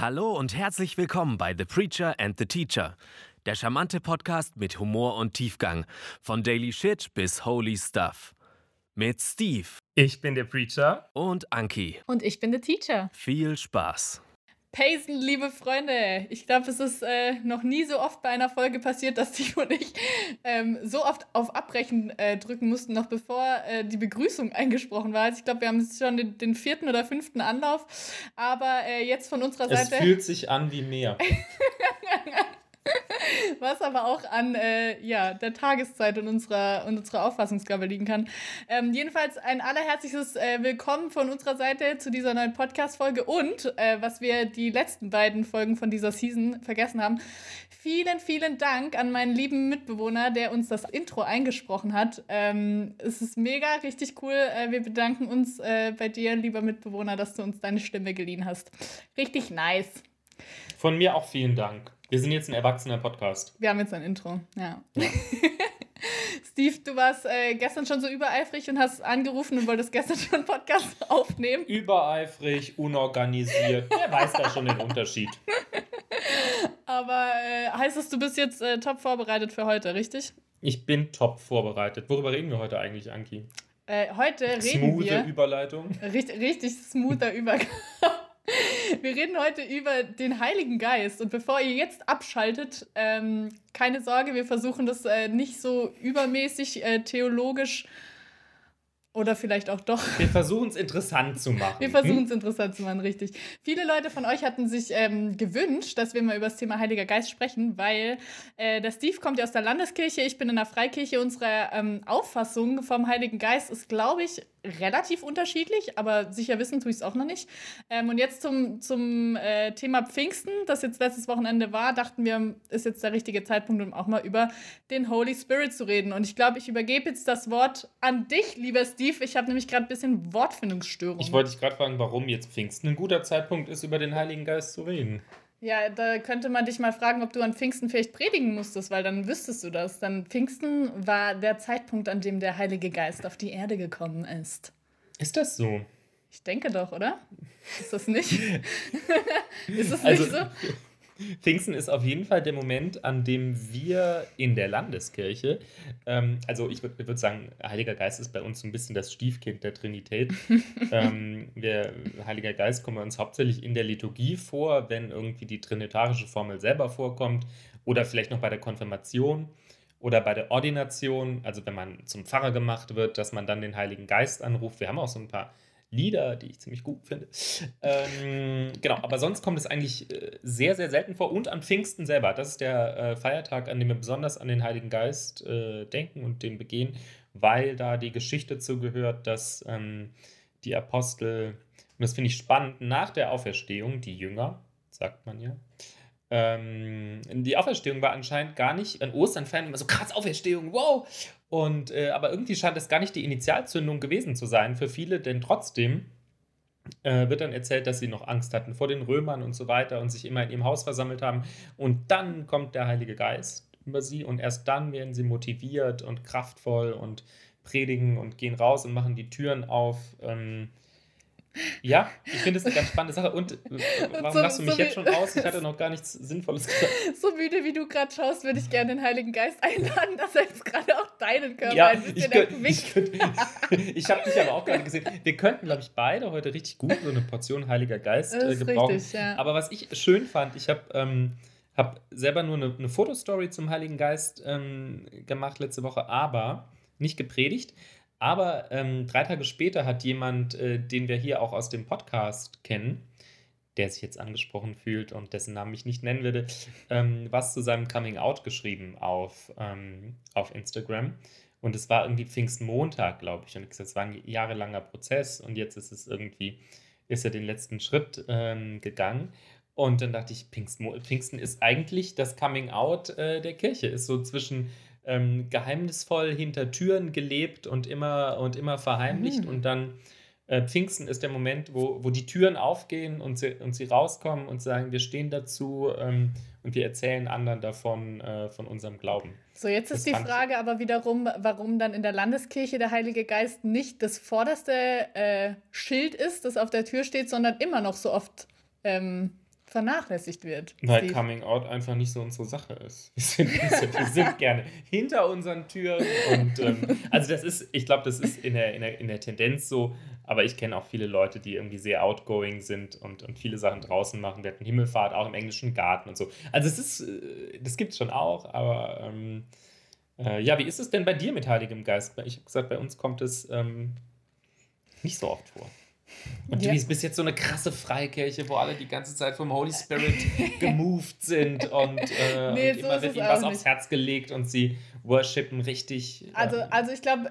Hallo und herzlich willkommen bei The Preacher and the Teacher, der charmante Podcast mit Humor und Tiefgang, von Daily Shit bis Holy Stuff. Mit Steve. Ich bin der Preacher. Und Anki. Und ich bin der Teacher. Viel Spaß. Payson, liebe Freunde, ich glaube, es ist äh, noch nie so oft bei einer Folge passiert, dass Steve und ich ähm, so oft auf Abbrechen äh, drücken mussten, noch bevor äh, die Begrüßung eingesprochen war. Also ich glaube, wir haben jetzt schon den, den, vierten oder fünften Anlauf, aber äh, jetzt von unserer Seite. Es fühlt sich an wie mehr. Was aber auch an äh, ja, der Tageszeit und unserer, und unserer Auffassungsgabe liegen kann. Ähm, jedenfalls ein allerherzliches äh, Willkommen von unserer Seite zu dieser neuen Podcast-Folge. Und äh, was wir die letzten beiden Folgen von dieser Season vergessen haben, vielen, vielen Dank an meinen lieben Mitbewohner, der uns das Intro eingesprochen hat. Ähm, es ist mega, richtig cool. Äh, wir bedanken uns äh, bei dir, lieber Mitbewohner, dass du uns deine Stimme geliehen hast. Richtig nice. Von mir auch vielen Dank. Wir sind jetzt ein erwachsener Podcast. Wir haben jetzt ein Intro, ja. ja. Steve, du warst äh, gestern schon so übereifrig und hast angerufen und wolltest gestern schon einen Podcast aufnehmen. Übereifrig, unorganisiert. Wer weiß da schon den Unterschied. Aber äh, heißt es, du bist jetzt äh, top vorbereitet für heute, richtig? Ich bin top vorbereitet. Worüber reden wir heute eigentlich, Anki? Äh, heute reden Smoothe wir. Überleitung. Richtig, richtig smoother Übergang. Wir reden heute über den Heiligen Geist. Und bevor ihr jetzt abschaltet, ähm, keine Sorge, wir versuchen das äh, nicht so übermäßig äh, theologisch oder vielleicht auch doch. Wir versuchen es interessant zu machen. Wir versuchen es interessant zu machen, richtig. Viele Leute von euch hatten sich ähm, gewünscht, dass wir mal über das Thema Heiliger Geist sprechen, weil äh, der Steve kommt ja aus der Landeskirche, ich bin in der Freikirche. Unsere ähm, Auffassung vom Heiligen Geist ist, glaube ich, relativ unterschiedlich, aber sicher wissen tue ich es auch noch nicht. Ähm, und jetzt zum, zum äh, Thema Pfingsten, das jetzt letztes Wochenende war, dachten wir, ist jetzt der richtige Zeitpunkt, um auch mal über den Holy Spirit zu reden. Und ich glaube, ich übergebe jetzt das Wort an dich, lieber Steve. Ich habe nämlich gerade ein bisschen Wortfindungsstörung. Ich wollte dich gerade fragen, warum jetzt Pfingsten ein guter Zeitpunkt ist, über den Heiligen Geist zu reden. Ja, da könnte man dich mal fragen, ob du an Pfingsten vielleicht predigen musstest, weil dann wüsstest du das. Dann Pfingsten war der Zeitpunkt, an dem der Heilige Geist auf die Erde gekommen ist. Ist das so? Ich denke doch, oder? Ist das nicht? ist das also, nicht so? Pfingsten ist auf jeden Fall der Moment, an dem wir in der Landeskirche, ähm, also ich würde würd sagen, Heiliger Geist ist bei uns so ein bisschen das Stiefkind der Trinität. ähm, der Heiliger Geist kommt bei uns hauptsächlich in der Liturgie vor, wenn irgendwie die trinitarische Formel selber vorkommt oder vielleicht noch bei der Konfirmation oder bei der Ordination, also wenn man zum Pfarrer gemacht wird, dass man dann den Heiligen Geist anruft. Wir haben auch so ein paar Lieder, die ich ziemlich gut finde. Ähm, genau, aber sonst kommt es eigentlich äh, sehr, sehr selten vor. Und an Pfingsten selber. Das ist der äh, Feiertag, an dem wir besonders an den Heiligen Geist äh, denken und den begehen, weil da die Geschichte zugehört, dass ähm, die Apostel, und das finde ich spannend, nach der Auferstehung, die Jünger, sagt man ja, ähm, die Auferstehung war anscheinend gar nicht, an Ostern feiern immer so krass Auferstehung, wow! Und, äh, aber irgendwie scheint es gar nicht die Initialzündung gewesen zu sein für viele, denn trotzdem äh, wird dann erzählt, dass sie noch Angst hatten vor den Römern und so weiter und sich immer in ihrem Haus versammelt haben. Und dann kommt der Heilige Geist über sie und erst dann werden sie motiviert und kraftvoll und predigen und gehen raus und machen die Türen auf. Ähm, ja, ich finde es eine ganz spannende Sache. Und äh, warum so, lachst du mich so jetzt schon aus? Ich hatte noch gar nichts Sinnvolles gesagt. So müde wie du gerade schaust, würde ich gerne den Heiligen Geist einladen, dass er jetzt gerade auch deinen Körper ja, ein bisschen ich, könnt, ich, ich habe dich aber auch gerade gesehen. Wir könnten, glaube ich, beide heute richtig gut so eine Portion Heiliger Geist äh, gebrauchen. Richtig, ja. Aber was ich schön fand, ich habe ähm, hab selber nur eine, eine Fotostory zum Heiligen Geist ähm, gemacht letzte Woche, aber nicht gepredigt. Aber ähm, drei Tage später hat jemand, äh, den wir hier auch aus dem Podcast kennen, der sich jetzt angesprochen fühlt und dessen Namen ich nicht nennen würde, ähm, was zu seinem Coming Out geschrieben auf, ähm, auf Instagram. Und es war irgendwie Pfingstmontag, glaube ich. Und es war ein jahrelanger Prozess und jetzt ist es irgendwie, ist er den letzten Schritt ähm, gegangen. Und dann dachte ich, Pfingsten ist eigentlich das Coming Out äh, der Kirche, ist so zwischen ähm, geheimnisvoll hinter Türen gelebt und immer und immer verheimlicht. Mhm. Und dann äh, Pfingsten ist der Moment, wo, wo die Türen aufgehen und sie, und sie rauskommen und sagen, wir stehen dazu ähm, und wir erzählen anderen davon, äh, von unserem Glauben. So, jetzt ist das die Frage aber wiederum, warum dann in der Landeskirche der Heilige Geist nicht das vorderste äh, Schild ist, das auf der Tür steht, sondern immer noch so oft ähm, vernachlässigt wird. Weil Steve. Coming Out einfach nicht so unsere Sache ist. Wir sind, wir sind, wir sind gerne hinter unseren Türen und ähm, also das ist, ich glaube, das ist in der, in, der, in der Tendenz so, aber ich kenne auch viele Leute, die irgendwie sehr outgoing sind und, und viele Sachen draußen machen. Wir hatten Himmelfahrt auch im englischen Garten und so. Also es ist, äh, das gibt es schon auch, aber ähm, äh, ja, wie ist es denn bei dir mit Heiligem Geist? Ich habe gesagt, bei uns kommt es ähm, nicht so oft vor. Und Ja. du bist jetzt so eine krasse Freikirche, wo alle die ganze Zeit vom Holy Spirit gemoved sind und, äh, Nee, und so immer ist wird ihnen was aufs nicht. Herz gelegt und sie worshipen richtig. Also, ähm, also ich glaube,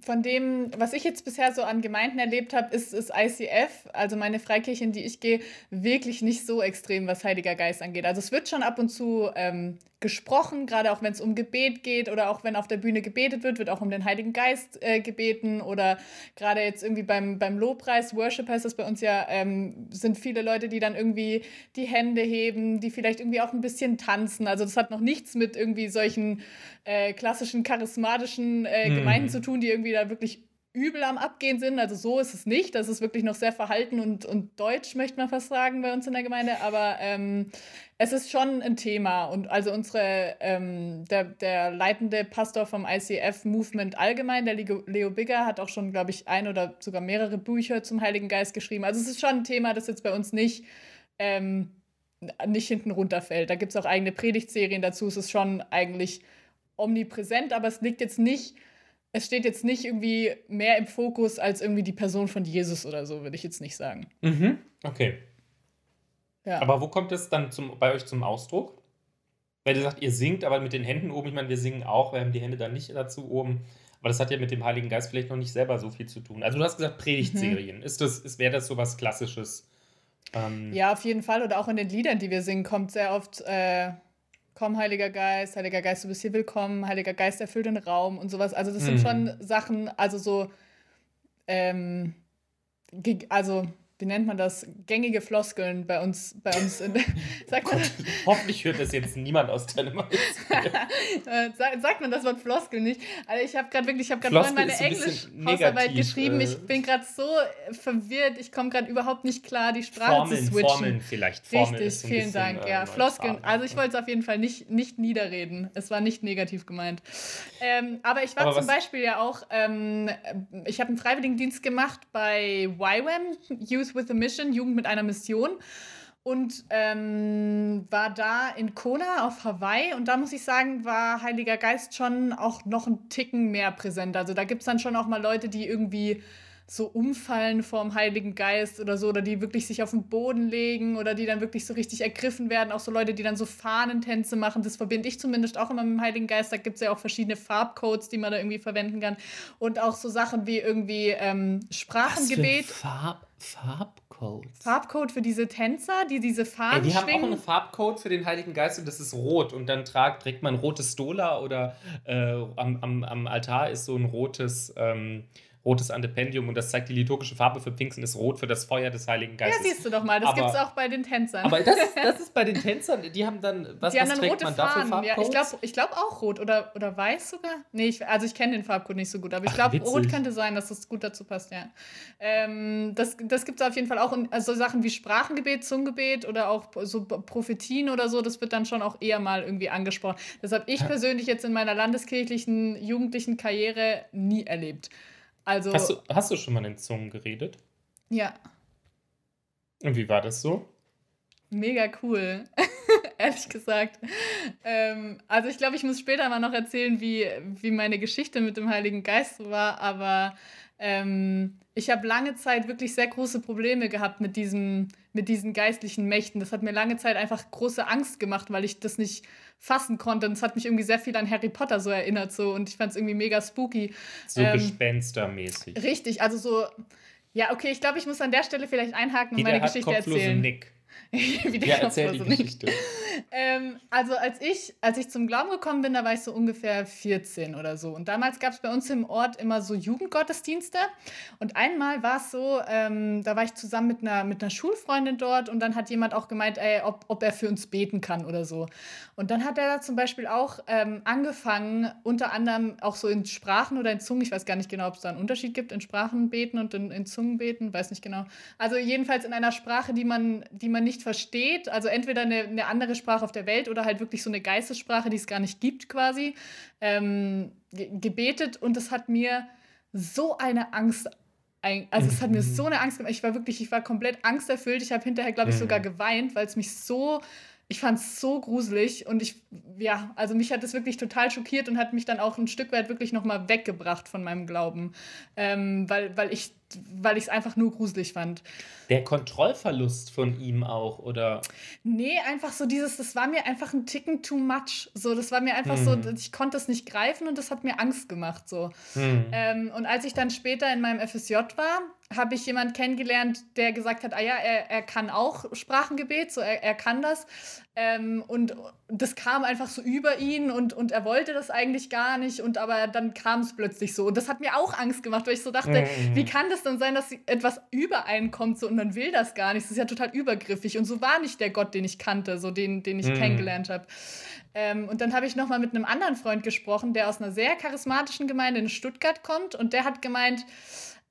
von dem, was ich jetzt bisher so an Gemeinden erlebt habe, ist, ist ICF, also meine Freikirche, in die ich gehe, wirklich nicht so extrem, was Heiliger Geist angeht. Also es wird schon ab und zu ähm, gesprochen, gerade auch wenn es um Gebet geht oder auch wenn auf der Bühne gebetet wird, wird auch um den Heiligen Geist äh, gebeten oder gerade jetzt irgendwie beim, beim Lobpreis, Worship heißt das bei uns ja, ähm, sind viele Leute, die dann irgendwie die Hände heben, die vielleicht irgendwie auch ein bisschen tanzen. Also das hat noch nichts mit irgendwie solchen äh, klassischen, charismatischen äh, Mhm. Gemeinden zu tun, die irgendwie da wirklich übel am Abgehen sind. Also so ist es nicht. Das ist wirklich noch sehr verhalten und, und deutsch, möchte man fast sagen, bei uns in der Gemeinde. Aber ähm, es ist schon ein Thema. Und also unsere, ähm, der, der leitende Pastor vom ICF-Movement allgemein, der Leo, Bigger, hat auch schon, glaube ich, ein oder sogar mehrere Bücher zum Heiligen Geist geschrieben. Also es ist schon ein Thema, das jetzt bei uns nicht, ähm, nicht hinten runterfällt. Da gibt es auch eigene Predigtserien dazu. Es ist schon eigentlich omnipräsent, aber es liegt jetzt nicht, es steht jetzt nicht irgendwie mehr im Fokus als irgendwie die Person von Jesus oder so, würde ich jetzt nicht sagen. mhm. Okay. Ja. Aber wo kommt es dann zum, bei euch zum Ausdruck? Weil ihr sagt, ihr singt, aber mit den Händen oben, ich meine, wir singen auch, wir haben die Hände dann nicht dazu oben. Aber das hat ja mit dem Heiligen Geist vielleicht noch nicht selber so viel zu tun. Also du hast gesagt Predigtserien. Ist das, ist, wäre das so was Klassisches? Ähm, ja, auf jeden Fall. Oder auch in den Liedern, die wir singen, kommt sehr oft, äh, komm, Heiliger Geist, Heiliger Geist, du bist hier willkommen, Heiliger Geist erfüllt den Raum und sowas. Also das sind Mhm. schon Sachen, also so, ähm, also wie nennt man das? Gängige Floskeln bei uns, bei uns in, sagt man, Hoffentlich hört das jetzt niemand aus deinem Äh, sag- sagt man das Wort Floskel nicht? Also ich habe gerade wirklich, ich habe gerade meine Englisch-Hausarbeit geschrieben. äh, ich bin gerade so äh, verwirrt. Ich komme gerade überhaupt nicht klar, die Sprache Formeln, zu switchen. Formeln vielleicht. Formel Richtig, vielen bisschen, Dank. äh, ja. Floskeln. Also ich wollte es auf jeden Fall nicht, nicht niederreden. Es war nicht negativ gemeint. Ähm, aber ich war Aber zum Beispiel ja auch, ähm, ich habe einen Freiwilligendienst gemacht bei YWAM, Youth with a Mission, Jugend mit einer Mission. Und ähm, war da in Kona auf Hawaii. Und da muss ich sagen, war Heiliger Geist schon auch noch ein Ticken mehr präsent. Also da gibt es dann schon auch mal Leute, die irgendwie so umfallen vorm Heiligen Geist oder so, oder die wirklich sich auf den Boden legen oder die dann wirklich so richtig ergriffen werden. Auch so Leute, die dann so Fahnentänze machen. Das verbinde ich zumindest auch immer mit dem Heiligen Geist. Da gibt es ja auch verschiedene Farbcodes, die man da irgendwie verwenden kann. Und auch so Sachen wie irgendwie ähm, Sprachengebet. Farb, Farbcodes. Farbcode für diese Tänzer, die diese Ey, Fahnen die haben auch einen Farbcode für den Heiligen Geist und das ist rot. Und dann tragt, trägt man rotes Stola oder äh, am, am, am Altar ist so ein rotes, ähm, rotes Antependium und das zeigt die liturgische Farbe für Pfingsten ist rot für das Feuer des Heiligen ja, Geistes. siehst du doch mal, das gibt es auch bei den Tänzern. Aber das ist, das ist bei den Tänzern, die haben dann, was, die haben was dann trägt rote man da für Fahnen. Ja, ich glaube ich glaub auch rot oder, oder weiß sogar. Nee, ich, also ich kenne den Farbcode nicht so gut, aber ich glaube, rot könnte sein, dass das gut dazu passt, ja. Ähm, das das gibt es auf jeden Fall auch. Und also Sachen wie Sprachengebet, Zungengebet oder auch so Prophetien oder so, das wird dann schon auch eher mal irgendwie angesprochen. Das habe ich persönlich jetzt in meiner landeskirchlichen jugendlichen Karriere nie erlebt. Also, hast, du, hast du schon mal in Zungen geredet? ja, Und wie war das so? mega cool. Ehrlich gesagt. Ähm, also ich glaube, ich muss später mal noch erzählen, wie, wie meine Geschichte mit dem Heiligen Geist so war, aber ähm, ich habe lange Zeit wirklich sehr große Probleme gehabt mit, diesem, mit diesen geistlichen Mächten. Das hat mir lange Zeit einfach große Angst gemacht, weil ich das nicht fassen konnte. Und es hat mich irgendwie sehr viel an Harry Potter so erinnert. So. Und ich fand es irgendwie mega spooky. So Ähm, gespenstermäßig. Richtig, also so. Ja, okay, ich glaube, ich muss an der Stelle vielleicht einhaken und meine hat Geschichte kopflose erzählen. Nick. Wie der Ja, erzähl die. Geschichte. Ähm, also als ich, als ich zum Glauben gekommen bin, da war ich so ungefähr 14 oder so. Und damals gab es bei uns im Ort immer so Jugendgottesdienste. Und einmal war es so, ähm, da war ich zusammen mit einer, mit einer Schulfreundin dort und dann hat jemand auch gemeint, ey, ob, ob er für uns beten kann oder so. Und dann hat er da zum Beispiel auch ähm, angefangen, unter anderem auch so in Sprachen oder in Zungen, ich weiß gar nicht genau, ob es da einen Unterschied gibt, in Sprachen beten und in, in Zungen beten, weiß nicht genau. Also jedenfalls in einer Sprache, die man, die man nicht nicht versteht. Also entweder eine, eine andere Sprache auf der Welt oder halt wirklich so eine Geistessprache, die es gar nicht gibt quasi, ähm, gebetet. Und es hat mir so eine Angst also es hat mir so eine Angst gemacht. Ich war wirklich, ich war komplett angsterfüllt. Ich habe hinterher, glaube ich, sogar geweint, weil es mich so ich fand es so gruselig und ich, ja, also mich hat es wirklich total schockiert und hat mich dann auch ein Stück weit wirklich nochmal weggebracht von meinem Glauben, ähm, weil, weil ich weil ich es einfach nur gruselig fand. Der Kontrollverlust von ihm auch, oder? Nee, einfach so dieses, das war mir einfach ein Ticken too much. So, das war mir einfach hm. so, ich konnte es nicht greifen und das hat mir Angst gemacht. So. Hm. Ähm, und als ich dann später in meinem FSJ war, habe ich jemanden kennengelernt, der gesagt hat, ah ja, er, er kann auch Sprachengebet, so er, er kann das. Ähm, und das kam einfach so über ihn und, und er wollte das eigentlich gar nicht. Und aber dann kam es plötzlich so. Und das hat mir auch Angst gemacht, weil ich so dachte, mhm. wie kann das denn sein, dass etwas übereinkommt so, und man will das gar nicht? Das ist ja total übergriffig. Und so war nicht der Gott, den ich kannte, so den, den ich mhm. kennengelernt habe. Ähm, und dann habe ich noch mal mit einem anderen Freund gesprochen, der aus einer sehr charismatischen Gemeinde in Stuttgart kommt. Und der hat gemeint,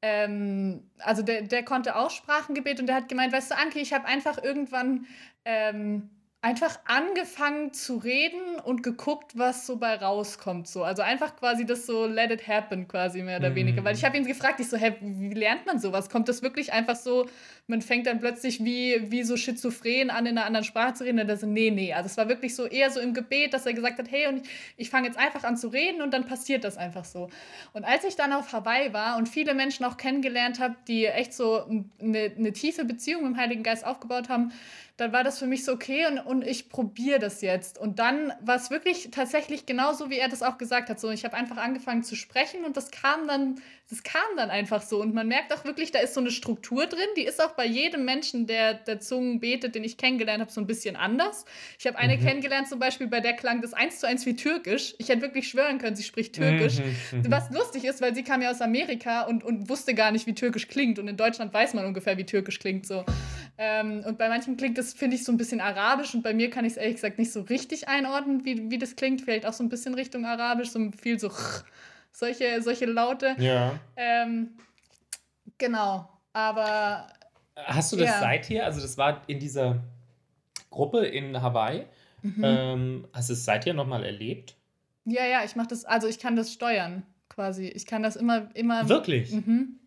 ähm, also der, der konnte auch Sprachengebet und der hat gemeint, weißt du, Anke, ich habe einfach irgendwann ähm, einfach angefangen zu reden und geguckt, was so bei rauskommt. So. Also einfach quasi das so let it happen quasi mehr oder mm. weniger. Weil ich habe ihn gefragt, ich so, hä, wie lernt man sowas? Kommt das wirklich einfach so, man fängt dann plötzlich wie, wie so schizophren an, in einer anderen Sprache zu reden? Und er so, nee, nee. Also es war wirklich so eher so im Gebet, dass er gesagt hat, hey, und ich, ich fange jetzt einfach an zu reden und dann passiert das einfach so. Und als ich dann auf Hawaii war und viele Menschen auch kennengelernt habe, die echt so eine, eine tiefe Beziehung mit dem Heiligen Geist aufgebaut haben, dann war das für mich so okay und, und ich probiere das jetzt. Und dann war es wirklich tatsächlich genauso, wie er das auch gesagt hat. So, ich habe einfach angefangen zu sprechen und das kam dann das kam dann einfach so. Und man merkt auch wirklich, da ist so eine Struktur drin. Die ist auch bei jedem Menschen, der der Zungen betet, den ich kennengelernt habe, so ein bisschen anders. Ich habe eine mhm. kennengelernt, zum Beispiel, bei der klang das eins zu eins wie Türkisch. Ich hätte wirklich schwören können, sie spricht Türkisch. Mhm. mhm. Was lustig ist, weil sie kam ja aus Amerika und, und wusste gar nicht, wie Türkisch klingt. Und in Deutschland weiß man ungefähr, wie Türkisch klingt. So. Ähm, und bei manchen klingt das, finde ich, so ein bisschen arabisch. Und bei mir kann ich es ehrlich gesagt nicht so richtig einordnen, wie, wie das klingt. Vielleicht auch so ein bisschen Richtung arabisch, so viel so solche, solche Laute. Ja. Ähm, genau, aber. Hast du das ja. seither, also das war in dieser Gruppe in Hawaii, mhm. ähm, hast du es seither nochmal erlebt? Ja, ja, ich mache das, also ich kann das steuern quasi. Ich kann das immer, immer. Wirklich? Mhm.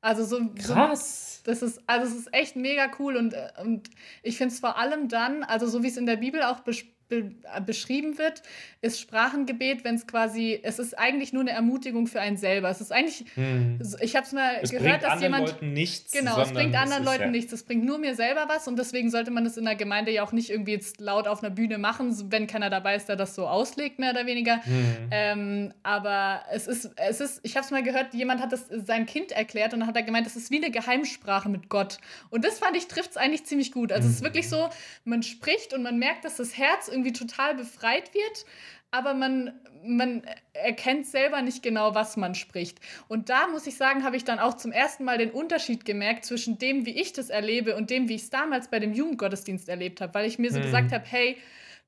Also so. Krass. So, das ist, also es ist echt mega cool und, und ich finde es vor allem dann, also so wie es in der Bibel auch besprochen be beschrieben wird, ist Sprachengebet, wenn es quasi, es ist eigentlich nur eine Ermutigung für einen selber. Es ist eigentlich, hm. ich habe es mal es gehört, dass jemand. Leuten nichts, genau, es bringt anderen Leuten ja. nichts. Es bringt nur mir selber was und deswegen sollte man das in der Gemeinde ja auch nicht irgendwie jetzt laut auf einer Bühne machen, wenn keiner dabei ist, der das so auslegt, mehr oder weniger. Hm. Ähm, aber es ist, es ist, ich habe es mal gehört, jemand hat das seinem Kind erklärt und dann hat er gemeint, das ist wie eine Geheimsprache mit Gott. Und das fand ich, trifft es eigentlich ziemlich gut. Also hm. es ist wirklich so, man spricht und man merkt, dass das Herz irgendwie irgendwie total befreit wird, aber man, man erkennt selber nicht genau, was man spricht. Und da muss ich sagen, habe ich dann auch zum ersten Mal den Unterschied gemerkt zwischen dem, wie ich das erlebe und dem, wie ich es damals bei dem Jugendgottesdienst erlebt habe, weil ich mir so hm. gesagt habe, hey,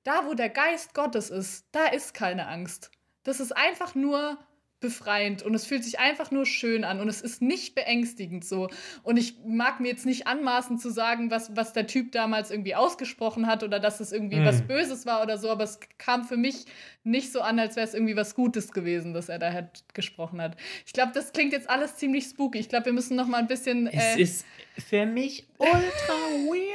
da wo der Geist Gottes ist, da ist keine Angst. Das ist einfach nur befreiend und es fühlt sich einfach nur schön an und es ist nicht beängstigend so. Und ich mag mir jetzt nicht anmaßen zu sagen, was, was der Typ damals irgendwie ausgesprochen hat oder dass es irgendwie mhm. was Böses war oder so, aber es kam für mich nicht so an, als wäre es irgendwie was Gutes gewesen, dass er da halt gesprochen hat. Ich glaube, das klingt jetzt alles ziemlich spooky. Ich glaube, wir müssen noch mal ein bisschen. Äh es ist für mich ultra weird.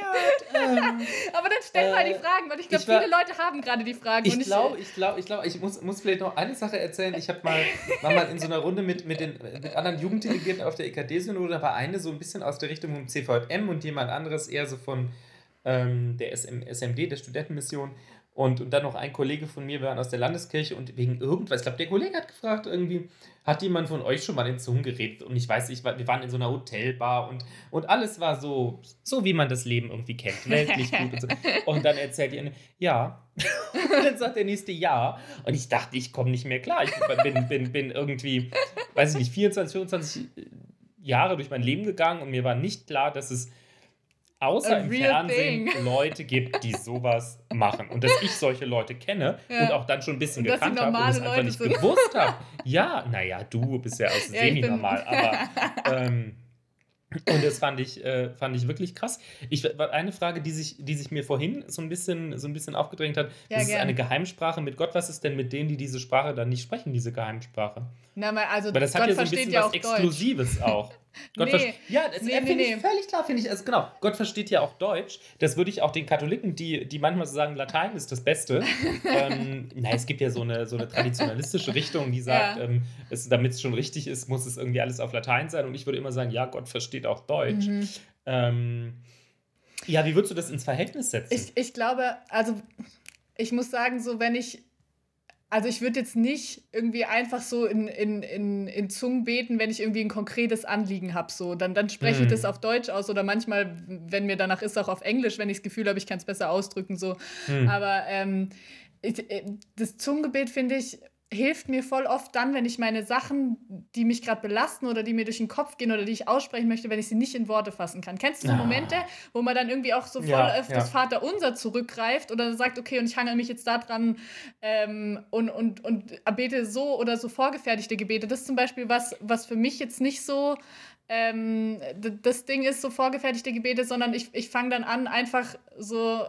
Ähm, Aber dann stell äh, mal die äh, Fragen, weil ich glaube, viele Leute haben gerade die Fragen. Ich glaube, ich glaube, ich glaube, ich muss, muss vielleicht noch eine Sache erzählen. Ich habe mal, war mal in so einer Runde mit, mit, den, mit anderen Jugenddelegierten auf der EKD-Synode. Da war eine so ein bisschen aus der Richtung vom CVM und jemand anderes eher so von ähm, der SM, SMD, der Studentenmission. Und, und dann noch ein Kollege von mir, wir waren aus der Landeskirche und wegen irgendwas, ich glaube, der Kollege hat gefragt irgendwie, hat jemand von euch schon mal in Zungen geredet? Und ich weiß, ich, wir waren in so einer Hotelbar und, und alles war so, so wie man das Leben irgendwie kennt, weltlich gut und so. Und dann erzählt ihr, ja. und dann sagt der nächste ja. Und ich dachte, ich komme nicht mehr klar. Ich bin, bin, bin irgendwie, weiß ich nicht, 24, 25 Jahre durch mein Leben gegangen und mir war nicht klar, dass es außer im Fernsehen thing. Leute gibt, die sowas machen. Und dass ich solche Leute kenne ja. und auch dann schon ein bisschen und gekannt habe und es einfach nicht sind. gewusst habe. Ja, naja, du bist ja aus ja, semi-normal, aber ähm, Und das fand ich, äh, fand ich wirklich krass. Ich, eine Frage, die sich, die sich mir vorhin so ein bisschen, so ein bisschen aufgedrängt hat, ja, das ist eine Geheimsprache mit Gott. Was ist denn mit denen, die diese Sprache dann nicht sprechen, diese Geheimsprache? Na, also Weil das Gott hat ja so ein bisschen was Exklusives auch. Gott nee. Ja, das nee, nee, nee, völlig klar, finde ich. Also genau, Gott versteht ja auch Deutsch. Das würde ich auch den Katholiken, die, die manchmal so sagen, Latein ist das Beste. ähm, na, es gibt ja so eine, so eine traditionalistische Richtung, die sagt, ja. ähm, damit es schon richtig ist, muss es irgendwie alles auf Latein sein. Und ich würde immer sagen, ja, Gott versteht auch Deutsch. Mhm. Ähm, ja, wie würdest du das ins Verhältnis setzen? Ich, ich glaube, also ich muss sagen, so wenn ich also ich würde jetzt nicht irgendwie einfach so in, in, in, in Zungen beten, wenn ich irgendwie ein konkretes Anliegen habe. So. Dann, dann spreche mm. ich das auf Deutsch aus oder manchmal, wenn mir danach ist, auch auf Englisch, wenn ich das Gefühl habe, ich kann es besser ausdrücken. So. Mm. Aber ähm, ich, äh, das Zungengebet finde ich hilft mir voll oft dann, wenn ich meine Sachen, die mich gerade belasten oder die mir durch den Kopf gehen oder die ich aussprechen möchte, wenn ich sie nicht in Worte fassen kann. Kennst du so ah. Momente, wo man dann irgendwie auch so voll ja, auf ja. das Vaterunser zurückgreift oder sagt, okay, und ich hangel mich jetzt da dran ähm, und, und, und bete so oder so vorgefertigte Gebete. Das ist zum Beispiel was, was für mich jetzt nicht so ähm, das Ding ist, so vorgefertigte Gebete, sondern ich, ich fange dann an, einfach so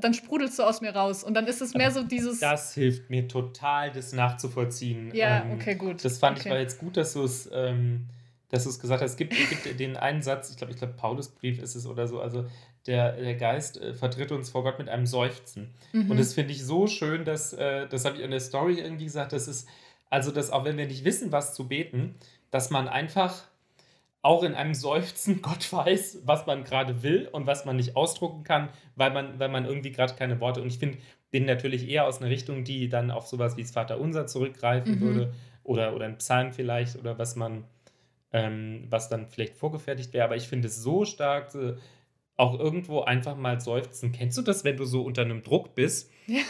dann sprudelst du aus mir raus. Und dann ist es mehr so dieses. Das hilft mir total, das nachzuvollziehen. Ja, ähm, okay, gut. Das fand okay. ich war jetzt gut, dass du es. Ähm, dass du es gesagt hast, es gibt, es gibt den einen Satz, ich glaube, ich glaube, Paulusbrief ist es oder so, also der, der Geist äh, vertritt uns vor Gott mit einem Seufzen. Mhm. Und das finde ich so schön, dass, äh, das habe ich in der Story irgendwie gesagt, das ist, also, dass auch wenn wir nicht wissen, was zu beten, dass man einfach auch in einem Seufzen Gott weiß, was man gerade will und was man nicht ausdrucken kann, weil man, weil man irgendwie gerade keine Worte. Und ich finde, bin natürlich eher aus einer Richtung, die dann auf sowas wie das Vaterunser zurückgreifen mhm. würde oder, oder ein Psalm vielleicht oder was man, ähm, was dann vielleicht vorgefertigt wäre. Aber ich finde es so stark, auch irgendwo einfach mal seufzen. Kennst du das, wenn du so unter einem Druck bist ja.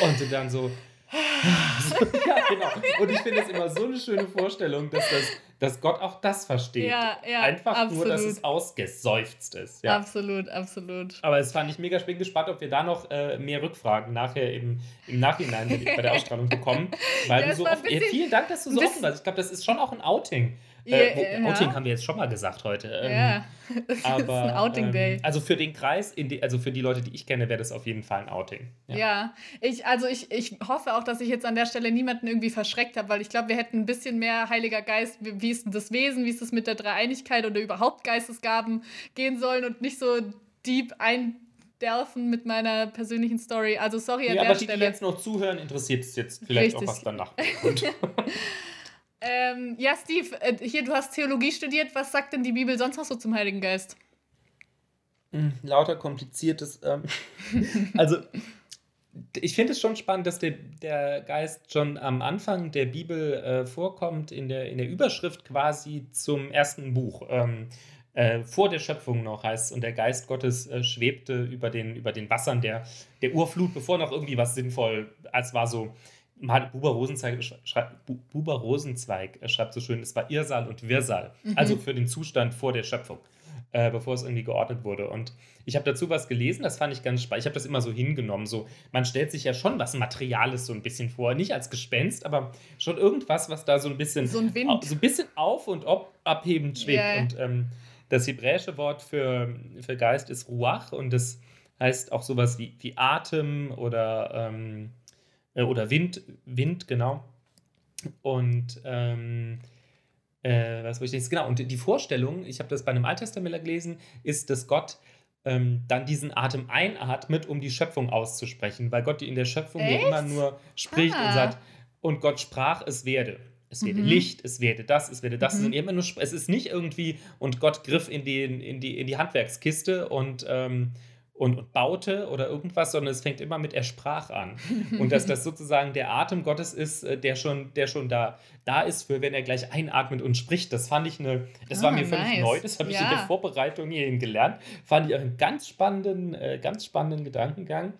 und du dann so, ja, genau. Und ich finde es immer so eine schöne Vorstellung, dass, das, dass Gott auch das versteht. Ja, ja, Einfach absolut. nur, dass es ausgeseufzt ist. Ja. Absolut, absolut. Aber es fand ich mega spannend, gespannt, ob wir da noch äh, mehr Rückfragen nachher im, im Nachhinein bei der Ausstrahlung bekommen. Weil ja, du so oft, bisschen, vielen Dank, dass du so offen warst. Ich glaube, das ist schon auch ein Outing. Äh, wo, ja. Outing haben wir jetzt schon mal gesagt heute. Ähm, ja, aber, das ist ein Outing Day. Ähm, also für den Kreis, die, also für die Leute, die ich kenne, wäre das auf jeden Fall ein Outing. Ja, ja ich, also ich, ich hoffe auch, dass ich jetzt an der Stelle niemanden irgendwie verschreckt habe, weil ich glaube, wir hätten ein bisschen mehr Heiliger Geist, wie, wie ist denn das Wesen, wie ist es mit der Dreieinigkeit oder überhaupt Geistesgaben gehen sollen und nicht so deep ein delfen mit meiner persönlichen Story. Also sorry an ja, der aber Stelle. die, die jetzt noch zuhören, interessiert es jetzt vielleicht Richtig. auch, was danach. Ähm, ja, Steve, äh, hier, du hast Theologie studiert. Was sagt denn die Bibel sonst noch so zum Heiligen Geist? Hm, lauter kompliziertes. Ähm, also, ich finde es schon spannend, dass der, der Geist schon am Anfang der Bibel äh, vorkommt, in der, in der Überschrift quasi zum ersten Buch. Ähm, äh, vor der Schöpfung noch heißt und der Geist Gottes äh, schwebte über den, über den Wassern der, der Urflut, bevor noch irgendwie was sinnvoll, als war so Buber Rosenzweig, schreibt, Buber Rosenzweig schreibt so schön, es war Irrsal und Wirrsal. Mhm. Also für den Zustand vor der Schöpfung, äh, bevor es irgendwie geordnet wurde. Und ich habe dazu was gelesen, das fand ich ganz spannend. Ich habe das immer so hingenommen. So, man stellt sich ja schon was Materiales so ein bisschen vor. Nicht als Gespenst, aber schon irgendwas, was da so ein bisschen, so ein, Wind. So ein bisschen auf und ob abhebend schwebt. Yeah. Und ähm, das hebräische Wort für, für Geist ist Ruach und das heißt auch sowas wie, wie Atem oder. Ähm, äh, oder Wind, Wind, genau. Und ähm, äh, was wollte ich jetzt? Genau, und die Vorstellung, ich habe das bei einem Alttestamentler gelesen, ist, dass Gott ähm, dann diesen Atem einatmet, um die Schöpfung auszusprechen, weil Gott in der Schöpfung Echt? ja immer nur spricht ah. und sagt, und Gott sprach, es werde. Es werde mhm. Licht, es werde das, es werde das. Mhm. Und immer nur, es ist nicht irgendwie, und Gott griff in, den, in, die, in die Handwerkskiste und ähm, und, und, baute oder irgendwas, sondern es fängt immer mit er sprach an. Und dass das sozusagen der Atem Gottes ist, äh, der schon, der schon da, da ist, für wenn er gleich einatmet und spricht. Das fand ich eine, das ah, war mir völlig nice. neu, das habe ich ja. in der Vorbereitung hierhin gelernt. Fand ich einen ganz spannenden, äh, ganz spannenden Gedankengang.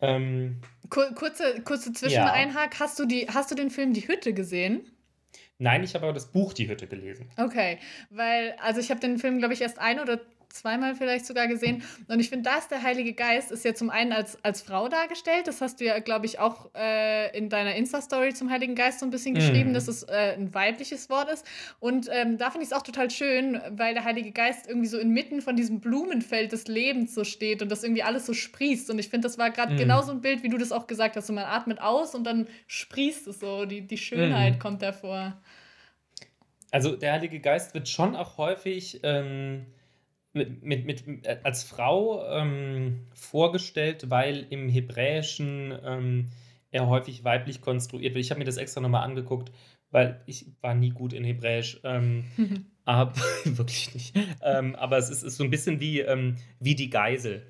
Ähm, kurze, kurze Zwischeneinhag. Ja. Hast, du die, hast du den Film Die Hütte gesehen? Nein, ich habe aber das Buch Die Hütte gelesen. Okay, weil, also ich habe den Film, glaube ich, erst ein oder zweimal vielleicht sogar gesehen. Und ich finde, da ist der Heilige Geist, ist ja zum einen als, als Frau dargestellt. Das hast du ja, glaube ich, auch äh, in deiner Insta-Story zum Heiligen Geist so ein bisschen geschrieben, mm. dass es äh, ein weibliches Wort ist. Und ähm, da finde ich es auch total schön, weil der Heilige Geist irgendwie so inmitten von diesem Blumenfeld des Lebens so steht und das irgendwie alles so sprießt. Und ich finde, das war gerade mm. genau so ein Bild, wie du das auch gesagt hast. So, man atmet aus und dann sprießt es so, die, die Schönheit mm. kommt hervor. Also der Heilige Geist wird schon auch häufig ähm, mit, mit, mit, als Frau ähm, vorgestellt, weil im Hebräischen ähm, er häufig weiblich konstruiert wird. Ich habe mir das extra nochmal angeguckt, weil ich war nie gut in Hebräisch. Ähm, aber wirklich nicht. Ähm, aber es ist, ist, so ein bisschen wie, ähm, wie die Geisel.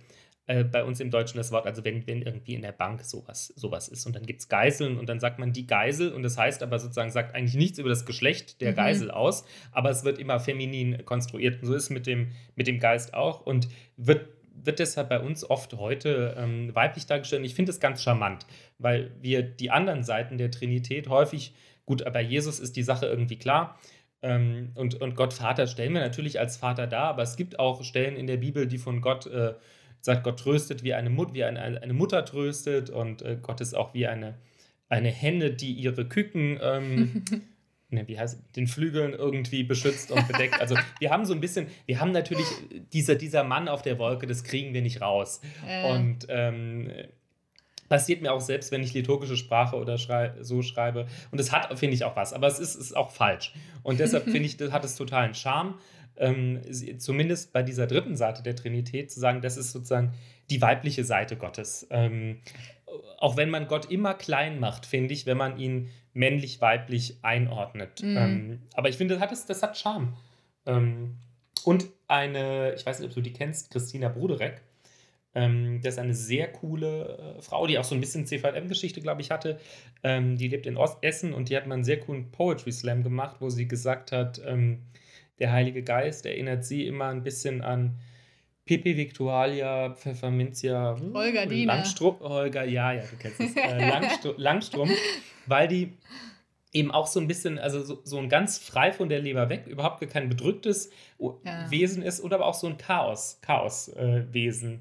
Äh, bei uns im Deutschen das Wort, also wenn, wenn irgendwie in der Bank sowas, sowas ist und dann gibt es Geiseln und dann sagt man die Geisel und das heißt aber sozusagen, sagt eigentlich nichts über das Geschlecht der mhm. Geisel aus, aber es wird immer feminin konstruiert und so ist es mit dem, mit dem Geist auch und wird wird deshalb bei uns oft heute ähm, weiblich dargestellt. Und ich finde es ganz charmant, weil wir die anderen Seiten der Trinität häufig, gut, bei Jesus ist die Sache irgendwie klar. Ähm, und, und Gott Vater stellen wir natürlich als Vater dar, aber es gibt auch Stellen in der Bibel, die von Gott äh, sagt, Gott tröstet, wie eine, Mut, wie eine, eine Mutter tröstet und äh, Gott ist auch wie eine, eine Henne, die ihre Küken, ähm, ne, wie heißt den Flügeln irgendwie beschützt und bedeckt. Also wir haben so ein bisschen, wir haben natürlich, dieser, dieser Mann auf der Wolke, das kriegen wir nicht raus. Äh. Und ähm, passiert mir auch selbst, wenn ich liturgische Sprache oder schrei so schreibe. Und es hat, finde ich, auch was, aber es ist, ist auch falsch. Und deshalb finde ich, das hat es totalen Charme ähm, zumindest bei dieser dritten Seite der Trinität zu sagen, das ist sozusagen die weibliche Seite Gottes. Ähm, auch wenn man Gott immer klein macht, finde ich, wenn man ihn männlich-weiblich einordnet. Mhm. Ähm, aber ich finde, das hat, das hat Charme. Ähm, und eine, ich weiß nicht, ob du die kennst, Christina Bruderek. Ähm, das ist eine sehr coole äh, Frau, die auch so ein bisschen CVM-Geschichte, glaube ich, hatte. Ähm, die lebt in Ostessen und die hat mal einen sehr coolen Poetry Slam gemacht, wo sie gesagt hat, ähm, der Heilige Geist erinnert sie immer ein bisschen an Pipi Victualia, Pfefferminzia, hm, Holger Diener. Langstrom, Holger, ja, ja, du kennst es, äh, Langstrom, Langstrom, weil die eben auch so ein bisschen, also so, so ein ganz frei von der Leber weg, überhaupt kein bedrücktes ja. Wesen ist oder aber auch so ein Chaos, Chaoswesen. Äh,